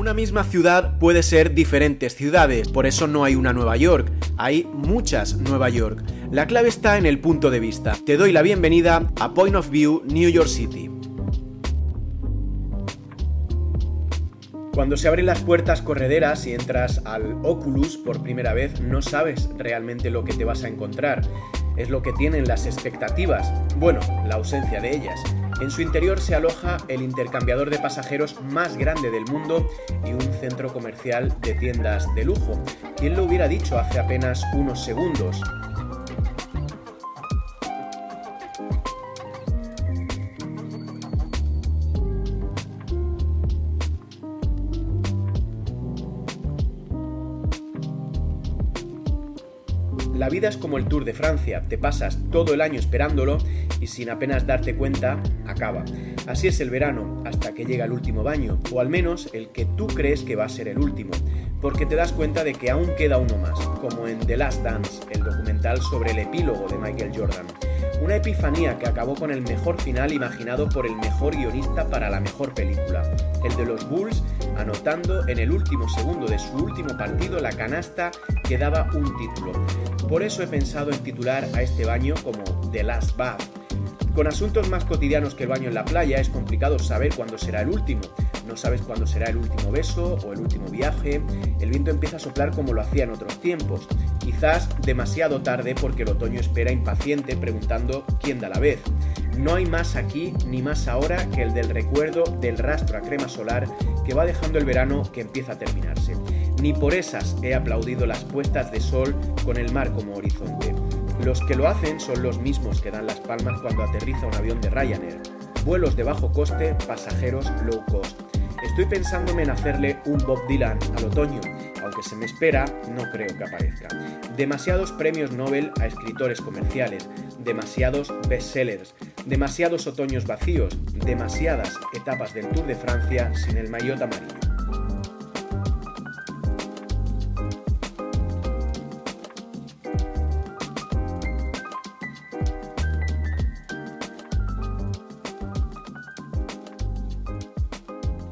Una misma ciudad puede ser diferentes ciudades, por eso no hay una Nueva York, hay muchas Nueva York. La clave está en el punto de vista. Te doy la bienvenida a Point of View New York City. Cuando se abren las puertas correderas y entras al Oculus por primera vez, no sabes realmente lo que te vas a encontrar. Es lo que tienen las expectativas, bueno, la ausencia de ellas. En su interior se aloja el intercambiador de pasajeros más grande del mundo y un centro comercial de tiendas de lujo. ¿Quién lo hubiera dicho hace apenas unos segundos? La vida es como el Tour de Francia, te pasas todo el año esperándolo y sin apenas darte cuenta, acaba. Así es el verano, hasta que llega el último baño, o al menos el que tú crees que va a ser el último, porque te das cuenta de que aún queda uno más, como en The Last Dance, el documental sobre el epílogo de Michael Jordan. Una epifanía que acabó con el mejor final imaginado por el mejor guionista para la mejor película, el de los Bulls anotando en el último segundo de su último partido la canasta que daba un título. Por eso he pensado en titular a este baño como The Last Bath. Con asuntos más cotidianos que el baño en la playa es complicado saber cuándo será el último. No sabes cuándo será el último beso o el último viaje. El viento empieza a soplar como lo hacía en otros tiempos. Quizás demasiado tarde porque el otoño espera impaciente preguntando quién da la vez. No hay más aquí ni más ahora que el del recuerdo del rastro a crema solar que va dejando el verano que empieza a terminarse. Ni por esas he aplaudido las puestas de sol con el mar como horizonte. Los que lo hacen son los mismos que dan las palmas cuando aterriza un avión de Ryanair. Vuelos de bajo coste, pasajeros low cost. Estoy pensándome en hacerle un Bob Dylan al otoño, aunque se me espera, no creo que aparezca. Demasiados premios Nobel a escritores comerciales, demasiados bestsellers, demasiados otoños vacíos, demasiadas etapas del Tour de Francia sin el maillot amarillo.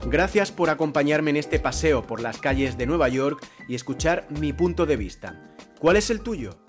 Gracias por acompañarme en este paseo por las calles de Nueva York y escuchar mi punto de vista. ¿Cuál es el tuyo?